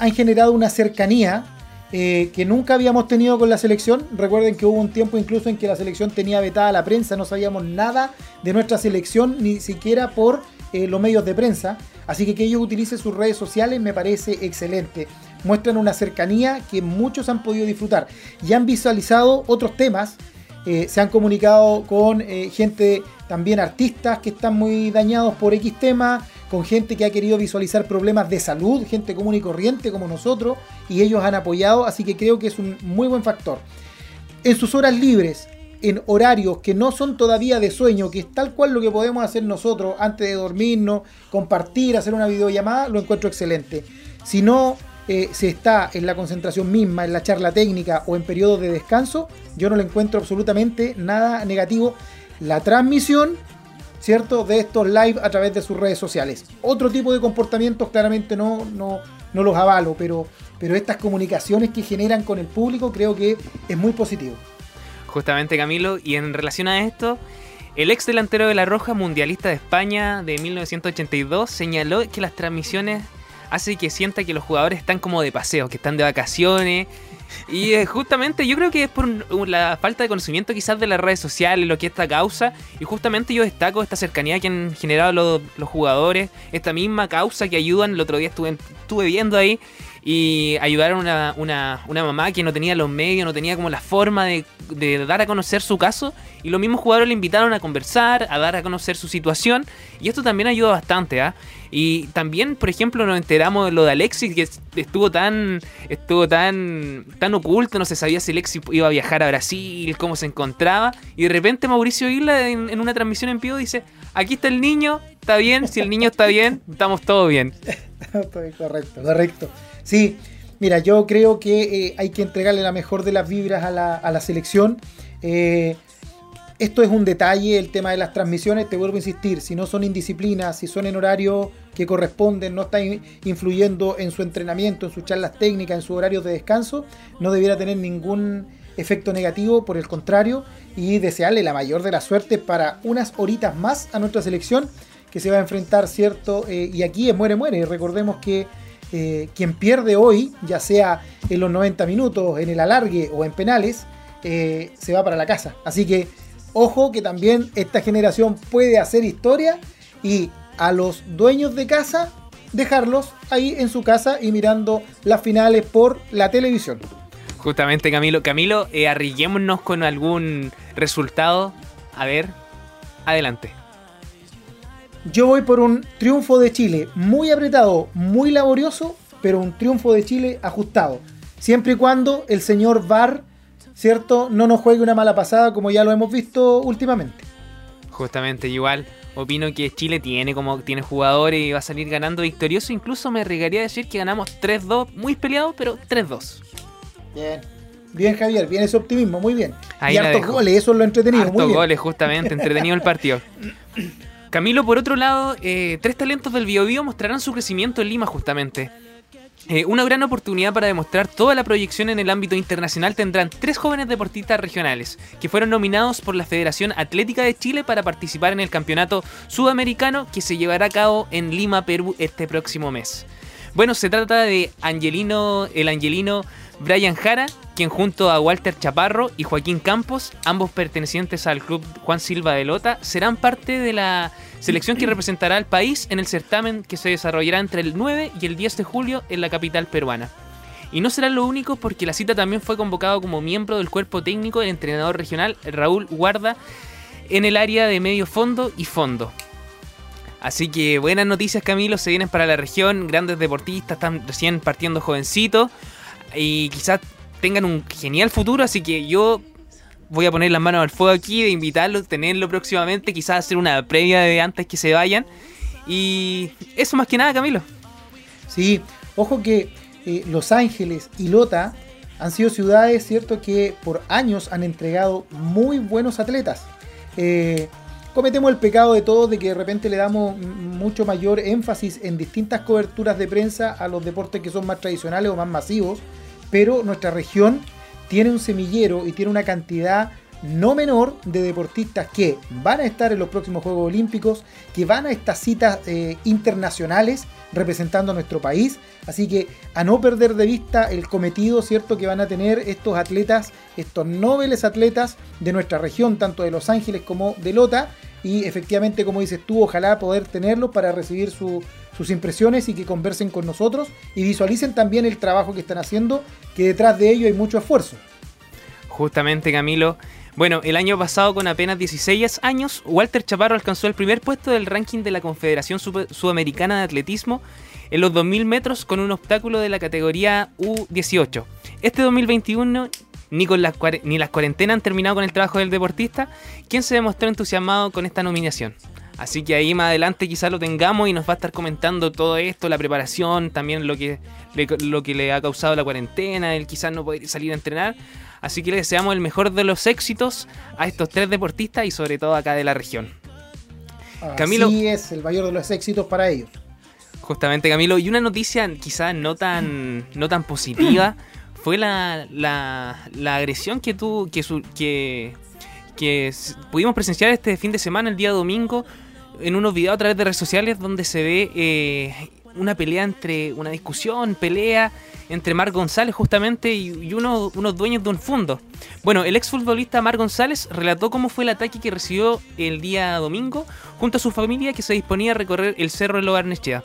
Han generado una cercanía eh, que nunca habíamos tenido con la selección. Recuerden que hubo un tiempo incluso en que la selección tenía vetada la prensa, no sabíamos nada de nuestra selección, ni siquiera por eh, los medios de prensa. Así que que ellos utilicen sus redes sociales me parece excelente. Muestran una cercanía que muchos han podido disfrutar y han visualizado otros temas. Eh, se han comunicado con gente, también artistas que están muy dañados por X temas con gente que ha querido visualizar problemas de salud, gente común y corriente como nosotros, y ellos han apoyado, así que creo que es un muy buen factor. En sus horas libres, en horarios que no son todavía de sueño, que es tal cual lo que podemos hacer nosotros antes de dormirnos, compartir, hacer una videollamada, lo encuentro excelente. Si no eh, se está en la concentración misma, en la charla técnica o en periodos de descanso, yo no le encuentro absolutamente nada negativo. La transmisión ¿cierto? De estos live a través de sus redes sociales. Otro tipo de comportamientos claramente no, no, no los avalo, pero, pero estas comunicaciones que generan con el público creo que es muy positivo. Justamente Camilo, y en relación a esto, el ex delantero de la Roja, mundialista de España de 1982, señaló que las transmisiones hacen que sienta que los jugadores están como de paseo, que están de vacaciones, y eh, justamente yo creo que es por la falta de conocimiento quizás de las redes sociales, lo que esta causa. Y justamente yo destaco esta cercanía que han generado los, los jugadores, esta misma causa que ayudan. El otro día estuve, estuve viendo ahí y ayudaron a una, una, mamá que no tenía los medios, no tenía como la forma de, dar a conocer su caso y los mismos jugadores le invitaron a conversar, a dar a conocer su situación y esto también ayuda bastante, ¿ah? Y también, por ejemplo, nos enteramos de lo de Alexis, que estuvo tan estuvo tan tan oculto, no se sabía si Alexis iba a viajar a Brasil, cómo se encontraba y de repente Mauricio Isla en, en una transmisión en vivo dice, aquí está el niño, está bien, si el niño está bien, estamos todos bien. correcto, correcto. Sí, mira, yo creo que eh, hay que entregarle la mejor de las vibras a la, selección. Eh, esto es un detalle, el tema de las transmisiones, te vuelvo a insistir, si no son indisciplinas, si son en horario que corresponden, no están influyendo en su entrenamiento, en sus charlas técnicas, en sus horarios de descanso, no debiera tener ningún efecto negativo, por el contrario, y desearle la mayor de la suerte para unas horitas más a nuestra selección que se va a enfrentar, ¿cierto? Eh, y aquí es muere, muere, recordemos que eh, quien pierde hoy, ya sea en los 90 minutos, en el alargue o en penales, eh, se va para la casa. Así que ojo que también esta generación puede hacer historia y a los dueños de casa dejarlos ahí en su casa y mirando las finales por la televisión. Justamente Camilo, Camilo, eh, arriguémonos con algún resultado. A ver, adelante. Yo voy por un triunfo de Chile muy apretado, muy laborioso, pero un triunfo de Chile ajustado. Siempre y cuando el señor VAR, ¿cierto?, no nos juegue una mala pasada como ya lo hemos visto últimamente. Justamente, igual opino que Chile tiene como tiene jugadores y va a salir ganando victorioso. Incluso me arriesgaría a decir que ganamos 3-2, muy peleado, pero 3-2. Bien. Bien, Javier, bien ese optimismo, muy bien. y hartos goles, eso es lo entretenido. Hartos goles, justamente, entretenido el partido. Camilo, por otro lado, eh, tres talentos del Biobío mostrarán su crecimiento en Lima justamente. Eh, una gran oportunidad para demostrar toda la proyección en el ámbito internacional tendrán tres jóvenes deportistas regionales que fueron nominados por la Federación Atlética de Chile para participar en el campeonato sudamericano que se llevará a cabo en Lima, Perú este próximo mes. Bueno, se trata de Angelino, el Angelino Brian Jara, quien junto a Walter Chaparro y Joaquín Campos, ambos pertenecientes al club Juan Silva de Lota, serán parte de la selección que representará al país en el certamen que se desarrollará entre el 9 y el 10 de julio en la capital peruana. Y no será lo único porque la cita también fue convocado como miembro del cuerpo técnico del entrenador regional Raúl Guarda en el área de medio fondo y fondo. Así que buenas noticias Camilo, se vienen para la región, grandes deportistas, están recién partiendo jovencitos y quizás tengan un genial futuro, así que yo voy a poner las manos al fuego aquí de invitarlos, tenerlo próximamente, quizás hacer una previa de antes que se vayan. Y eso más que nada, Camilo. Sí, ojo que eh, Los Ángeles y Lota han sido ciudades, ¿cierto?, que por años han entregado muy buenos atletas. Eh, cometemos el pecado de todos de que de repente le damos mucho mayor énfasis en distintas coberturas de prensa a los deportes que son más tradicionales o más masivos, pero nuestra región tiene un semillero y tiene una cantidad no menor de deportistas que van a estar en los próximos Juegos Olímpicos, que van a estas citas eh, internacionales representando a nuestro país. Así que a no perder de vista el cometido, ¿cierto?, que van a tener estos atletas, estos nobles atletas de nuestra región, tanto de Los Ángeles como de Lota. Y efectivamente, como dices tú, ojalá poder tenerlos para recibir sus impresiones y que conversen con nosotros y visualicen también el trabajo que están haciendo, que detrás de ello hay mucho esfuerzo. Justamente, Camilo. Bueno, el año pasado, con apenas 16 años, Walter Chaparro alcanzó el primer puesto del ranking de la Confederación Sudamericana de Atletismo en los 2000 metros con un obstáculo de la categoría U18. Este 2021 ni, con las, ni las cuarentenas han terminado con el trabajo del deportista, quien se demostró entusiasmado con esta nominación. Así que ahí más adelante quizás lo tengamos y nos va a estar comentando todo esto, la preparación, también lo que, lo que le ha causado la cuarentena, el quizás no poder salir a entrenar. Así que le deseamos el mejor de los éxitos a estos tres deportistas y sobre todo acá de la región. Camilo. Sí es el mayor de los éxitos para ellos. Justamente, Camilo. Y una noticia quizás no tan, no tan positiva fue la, la, agresión que tú, que, que, que pudimos presenciar este fin de semana, el día domingo, en unos videos a través de redes sociales donde se ve eh, una pelea entre, una discusión, pelea entre Mar González justamente y, uno, unos dueños de un fondo. Bueno, el exfutbolista Mar González relató cómo fue el ataque que recibió el día domingo junto a su familia que se disponía a recorrer el cerro de Logarnechea.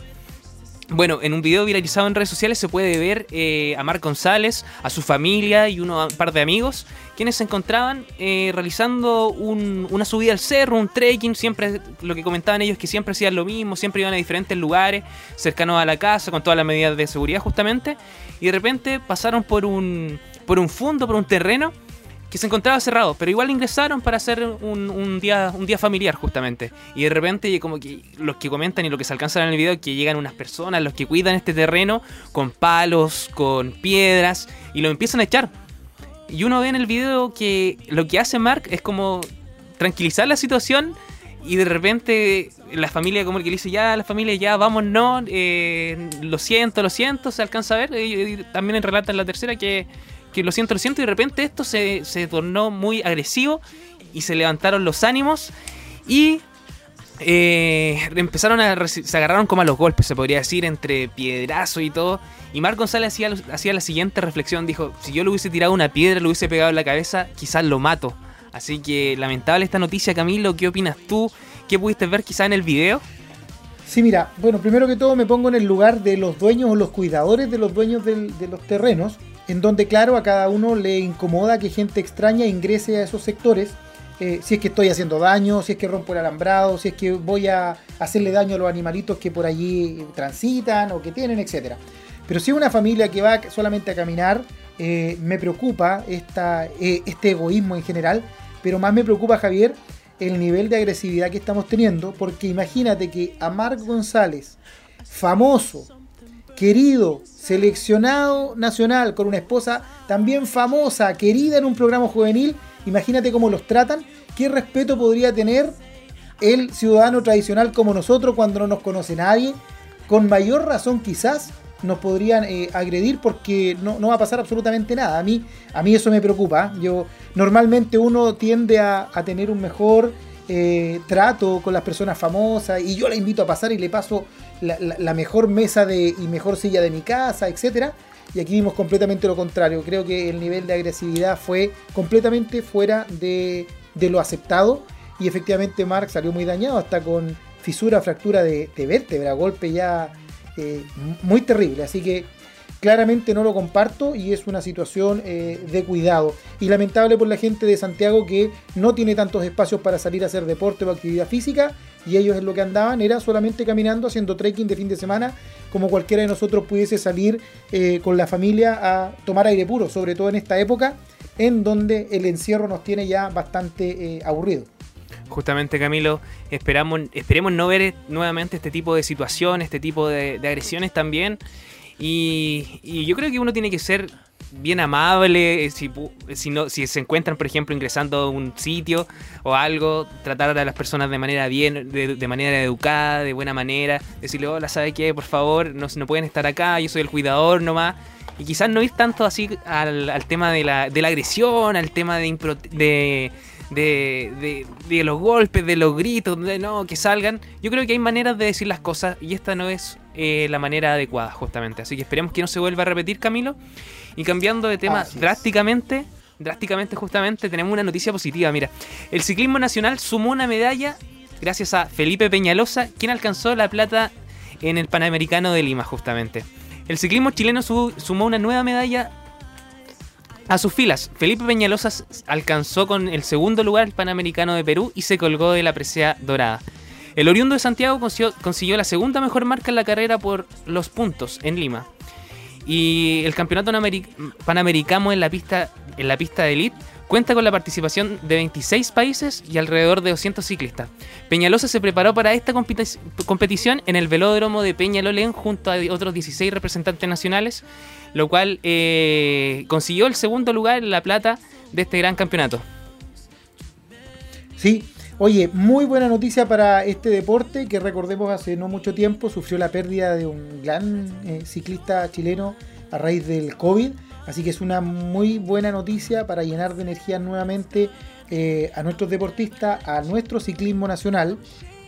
Bueno, en un video viralizado en redes sociales se puede ver eh, a Marc González, a su familia y un par de amigos, quienes se encontraban eh, realizando una subida al cerro, un trekking, siempre lo que comentaban ellos que siempre hacían lo mismo, siempre iban a diferentes lugares cercanos a la casa con todas las medidas de seguridad justamente, y de repente pasaron por un, por un fondo, por un terreno que se encontraba cerrado, pero igual ingresaron para hacer un, día, un día familiar justamente. Y de repente como que los que comentan y lo que se alcanzan en el video, que llegan unas personas, los que cuidan este terreno, con palos, con piedras, y lo empiezan a echar. Y uno ve en el video que lo que hace Mark es como tranquilizar la situación y de repente la familia como que le dice ya la familia ya vámonos eh, lo siento lo siento se alcanza a ver y, también relata en la tercera que que lo siento, lo siento, y de repente esto se, tornó muy agresivo y se levantaron los ánimos y eh, empezaron a se agarraron como a los golpes, se podría decir, entre piedrazo y todo. Y Marc González hacía, hacía la siguiente reflexión, dijo, si yo le hubiese tirado una piedra, le hubiese pegado en la cabeza, quizás lo mato. Así que lamentable esta noticia, Camilo, ¿qué opinas tú? ¿Qué pudiste ver quizás en el video? Sí, mira, bueno, primero que todo me pongo en el lugar de los dueños o los cuidadores de los dueños de los terrenos en donde claro a cada uno le incomoda que gente extraña ingrese a esos sectores, eh, si es que estoy haciendo daño, si es que rompo el alambrado, si es que voy a hacerle daño a los animalitos que por allí transitan o que tienen, etc. Pero si una familia que va solamente a caminar, eh, me preocupa esta, eh, este egoísmo en general, pero más me preocupa Javier el nivel de agresividad que estamos teniendo, porque imagínate que a Marc González, famoso, querido, seleccionado nacional, con una esposa también famosa, querida en un programa juvenil, imagínate cómo los tratan, qué respeto podría tener el ciudadano tradicional como nosotros cuando no nos conoce nadie, con mayor razón quizás nos podrían eh, agredir porque no, va a pasar absolutamente nada. A mí, a mí eso me preocupa. Yo normalmente uno tiende a tener un mejor eh, trato con las personas famosas y yo la invito a pasar y le paso la, mejor mesa de, y mejor silla de mi casa, etc. Y aquí vimos completamente lo contrario. Creo que el nivel de agresividad fue completamente fuera de, lo aceptado. Y efectivamente Mark salió muy dañado, hasta con fisura, fractura de, vértebra, golpe ya eh, muy terrible. Así que claramente no lo comparto y es una situación eh, de cuidado. Y lamentable por la gente de Santiago que no tiene tantos espacios para salir a hacer deporte o actividad física y ellos en lo que andaban era solamente caminando, haciendo trekking de fin de semana, como cualquiera de nosotros pudiese salir eh, con la familia a tomar aire puro, sobre todo en esta época en donde el encierro nos tiene ya bastante eh, aburrido. Justamente Camilo, esperamos, esperemos no ver nuevamente este tipo de situación, este tipo de agresiones también y, yo creo que uno tiene que ser bien amable, eh, si, si, no, si se encuentran, por ejemplo, ingresando a un sitio o algo, tratar a las personas de manera bien, de, de manera educada, de buena manera, decirle, hola, ¿sabe qué? Por favor, no, no pueden estar acá, yo soy el cuidador nomás. Y quizás no ir tanto así al, al tema de la, de la agresión, al tema de, impro- de, de, de- de los golpes, de los gritos, de no, que salgan. Yo creo que hay maneras de decir las cosas y esta no es eh, la manera adecuada, justamente. Así que esperemos que no se vuelva a repetir, Camilo. Y cambiando de tema Así es. drásticamente, drásticamente, justamente, tenemos una noticia positiva. Mira, el ciclismo nacional sumó una medalla gracias a Felipe Peñalosa, quien alcanzó la plata en el Panamericano de Lima, justamente. El ciclismo chileno su- sumó una nueva medalla a sus filas. Felipe Peñalosa alcanzó con el segundo lugar el Panamericano de Perú y se colgó de la presea dorada. El oriundo de Santiago consiguió, la segunda mejor marca en la carrera por los puntos en Lima. Y el campeonato Panameri- panamericano en la pista en la pista de elite cuenta con la participación de 26 países y alrededor de 200 ciclistas. Peñalosa se preparó para esta competi- competición en el velódromo de Peñalolén junto a otros 16 representantes nacionales, lo cual eh, consiguió el segundo lugar en la plata de este gran campeonato. Sí, oye, muy buena noticia para este deporte que recordemos hace no mucho tiempo sufrió la pérdida de un gran eh, ciclista chileno a raíz del COVID. Así que es una muy buena noticia para llenar de energía nuevamente eh, a nuestros deportistas, a nuestro ciclismo nacional,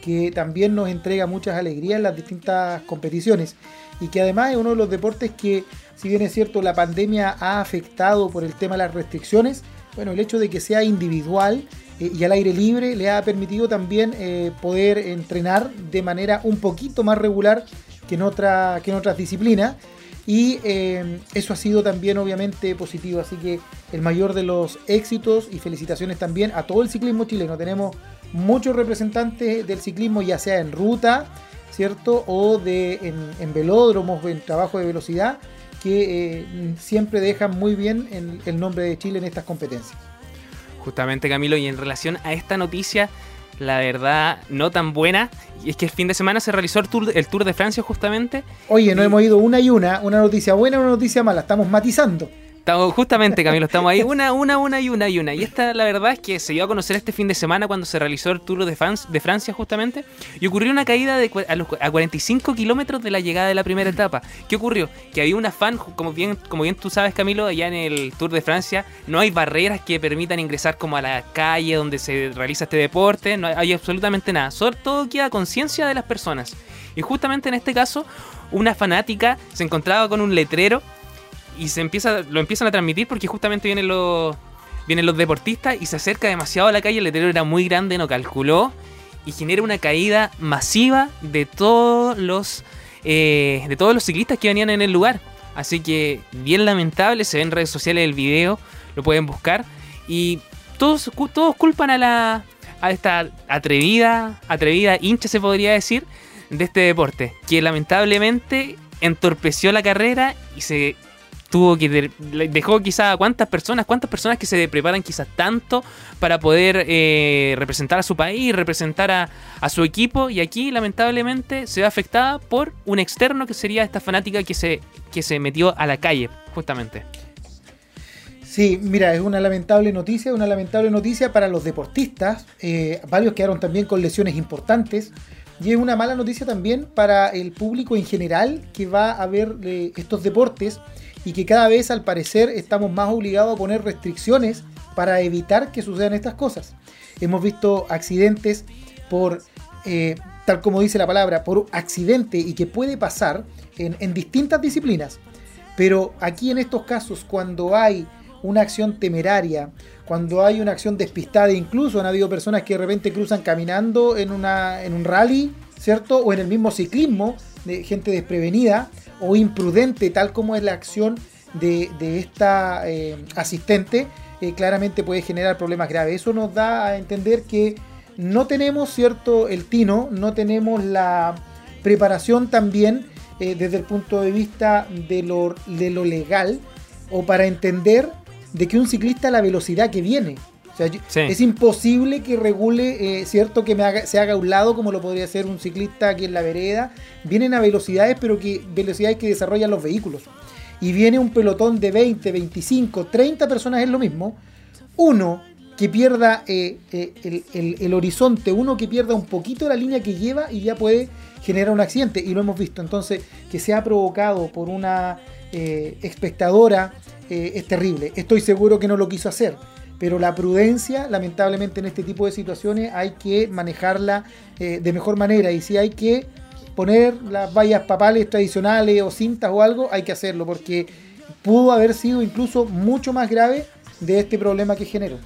que también nos entrega muchas alegrías en las distintas competiciones. Y que además es uno de los deportes que, si bien es cierto, la pandemia ha afectado por el tema de las restricciones, bueno, el hecho de que sea individual eh, y al aire libre le ha permitido también eh, poder entrenar de manera un poquito más regular que en, otra, otras disciplinas. Y eh, eso ha sido también obviamente positivo. Así que el mayor de los éxitos y felicitaciones también a todo el ciclismo chileno. Tenemos muchos representantes del ciclismo, ya sea en ruta, ¿cierto? O de, en, en velódromos, en trabajo de velocidad, que eh, siempre dejan muy bien el, el nombre de Chile en estas competencias. Justamente Camilo, y en relación a esta noticia, la verdad no tan buena, y es que el fin de semana se realizó el Tour, el tour de Francia justamente. Oye, no Y- hemos ido una y una, una noticia buena, una noticia mala, estamos matizando. Estamos, justamente Camilo, estamos ahí una, una, una y una y una. Y esta la verdad es que se dio a conocer este fin de semana cuando se realizó el Tour de, de Francia justamente. Y ocurrió una caída de, a, los, a 45 kilómetros de la llegada de la primera etapa. ¿Qué ocurrió? Que había una fan, como bien, como bien tú sabes Camilo, allá en el Tour de Francia no hay barreras que permitan ingresar como a la calle donde se realiza este deporte. No hay, absolutamente nada. Solo todo queda conciencia de las personas. Y justamente en este caso, una fanática se encontraba con un letrero y se empieza, lo empiezan a transmitir porque justamente vienen los, vienen los deportistas y se acerca demasiado a la calle, el letrero era muy grande, no calculó y genera una caída masiva de todos los eh, de todos los ciclistas que venían en el lugar. Así que bien lamentable, se ve en redes sociales el video, lo pueden buscar y todos, todos culpan a la a esta atrevida, atrevida hincha se podría decir de este deporte, que lamentablemente entorpeció la carrera y se tuvo que dejó quizás a cuántas personas, cuántas personas que se preparan quizás tanto para poder eh, representar a su país, representar a, a su equipo y aquí lamentablemente se ve afectada por un externo que sería esta fanática que se, que se metió a la calle justamente. Sí, mira, es una lamentable noticia, una lamentable noticia para los deportistas. Eh, varios quedaron también con lesiones importantes. Y es una mala noticia también para el público en general que va a ver eh, estos deportes y que cada vez al parecer estamos más obligados a poner restricciones para evitar que sucedan estas cosas. Hemos visto accidentes por, eh, tal como dice la palabra, por accidente y que puede pasar en, en distintas disciplinas. Pero aquí en estos casos, cuando hay una acción temeraria, cuando hay una acción despistada, incluso han habido personas que de repente cruzan caminando en, una, en un rally, ¿cierto? O en el mismo ciclismo, de gente desprevenida o imprudente, tal como es la acción de, de esta eh, asistente, eh, claramente puede generar problemas graves. Eso nos da a entender que no tenemos, ¿cierto?, el tino, no tenemos la preparación también eh, desde el punto de vista de lo, de lo legal o para entender de que un ciclista la velocidad que viene. O sea, yo- Sí. es imposible que regule, eh, cierto, que me haga- se haga a un lado como lo podría hacer un ciclista aquí en la vereda. Vienen a velocidades, pero que velocidades que desarrollan los vehículos. y viene un pelotón de 20, 25, 30 personas es lo mismo, uno que pierda eh, eh, el, el- el horizonte, uno que pierda un poquito la línea que lleva y ya puede generar un accidente. Y lo hemos visto. Entonces, que sea provocado por una espectadora es terrible. Estoy seguro que no lo quiso hacer. Pero la prudencia, lamentablemente, en este tipo de situaciones hay que manejarla eh, de mejor manera. Y si hay que poner las vallas papales tradicionales o cintas o algo, hay que hacerlo. Porque pudo haber sido incluso mucho más grave de este problema que generó.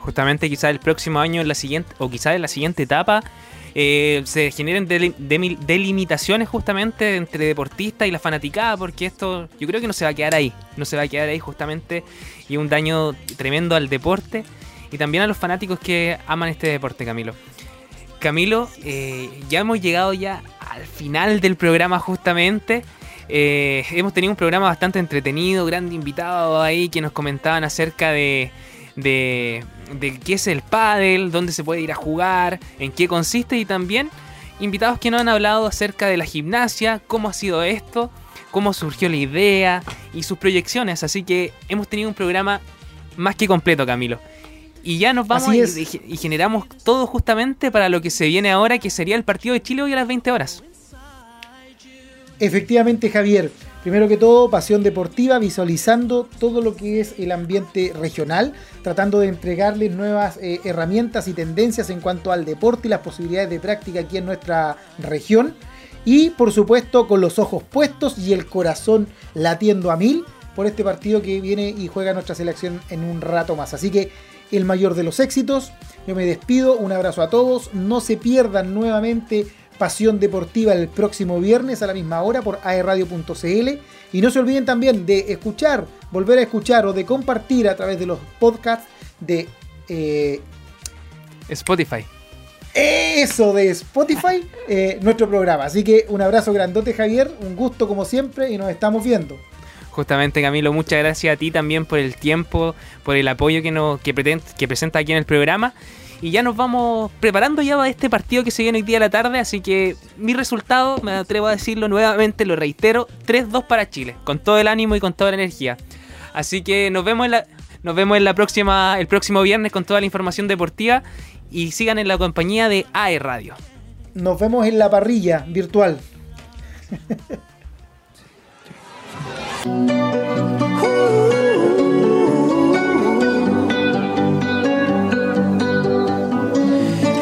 Justamente quizás el próximo año, en la siguiente, o quizás en la siguiente etapa, eh, se generen delimitaciones justamente entre deportistas y la fanaticada, porque esto yo creo que no se va a quedar ahí, no se va a quedar ahí justamente y un daño tremendo al deporte y también a los fanáticos que aman este deporte, Camilo. Camilo, eh, ya hemos llegado ya al final del programa justamente. Eh, hemos tenido un programa bastante entretenido, grandes invitados ahí que nos comentaban acerca de, de, de qué es el pádel, dónde se puede ir a jugar, en qué consiste y también invitados que nos han hablado acerca de la gimnasia, cómo ha sido esto, cómo surgió la idea y sus proyecciones. Así que hemos tenido un programa más que completo, Camilo. Y ya nos vamos y- y generamos todo justamente para lo que se viene ahora, que sería el partido de Chile hoy a las 20 horas. Efectivamente, Javier. Primero que todo, pasión deportiva, visualizando todo lo que es el ambiente regional, tratando de entregarles nuevas eh, herramientas y tendencias en cuanto al deporte y las posibilidades de práctica aquí en nuestra región. Y por supuesto, con los ojos puestos y el corazón latiendo a mil por este partido que viene y juega nuestra selección en un rato más. Así que el mayor de los éxitos. Yo me despido, un abrazo a todos. No se pierdan nuevamente Pasión Deportiva el próximo viernes a la misma hora por aerradio.cl. Y no se olviden también de escuchar, volver a escuchar o de compartir a través de los podcasts de eh, Spotify. eso de Spotify eh, nuestro programa. Así que un abrazo grandote Javier, un gusto como siempre y nos estamos viendo. Justamente Camilo, muchas gracias a ti también por el tiempo, por el apoyo que, nos, que, preten- que presenta aquí en el programa. Y ya nos vamos preparando ya para este partido que se viene hoy día a la tarde. Así que mi resultado, me atrevo a decirlo nuevamente, lo reitero, 3-2 para Chile, con todo el ánimo y con toda la energía. Así que nos vemos en la, nos vemos en la próxima, el próximo viernes con toda la información deportiva. Y sigan en la compañía de AE Radio. Nos vemos en la parrilla virtual.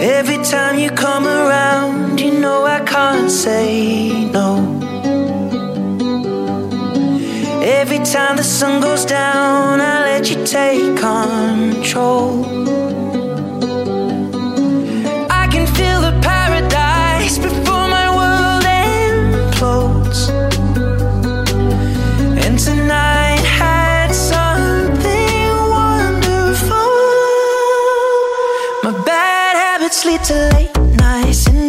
Every time you come around, you know I can't say no. Every time the sun goes down, I let you take control. I can feel the paradise before my world implodes. And tonight had something wonderful. My bad habits lead to late nights,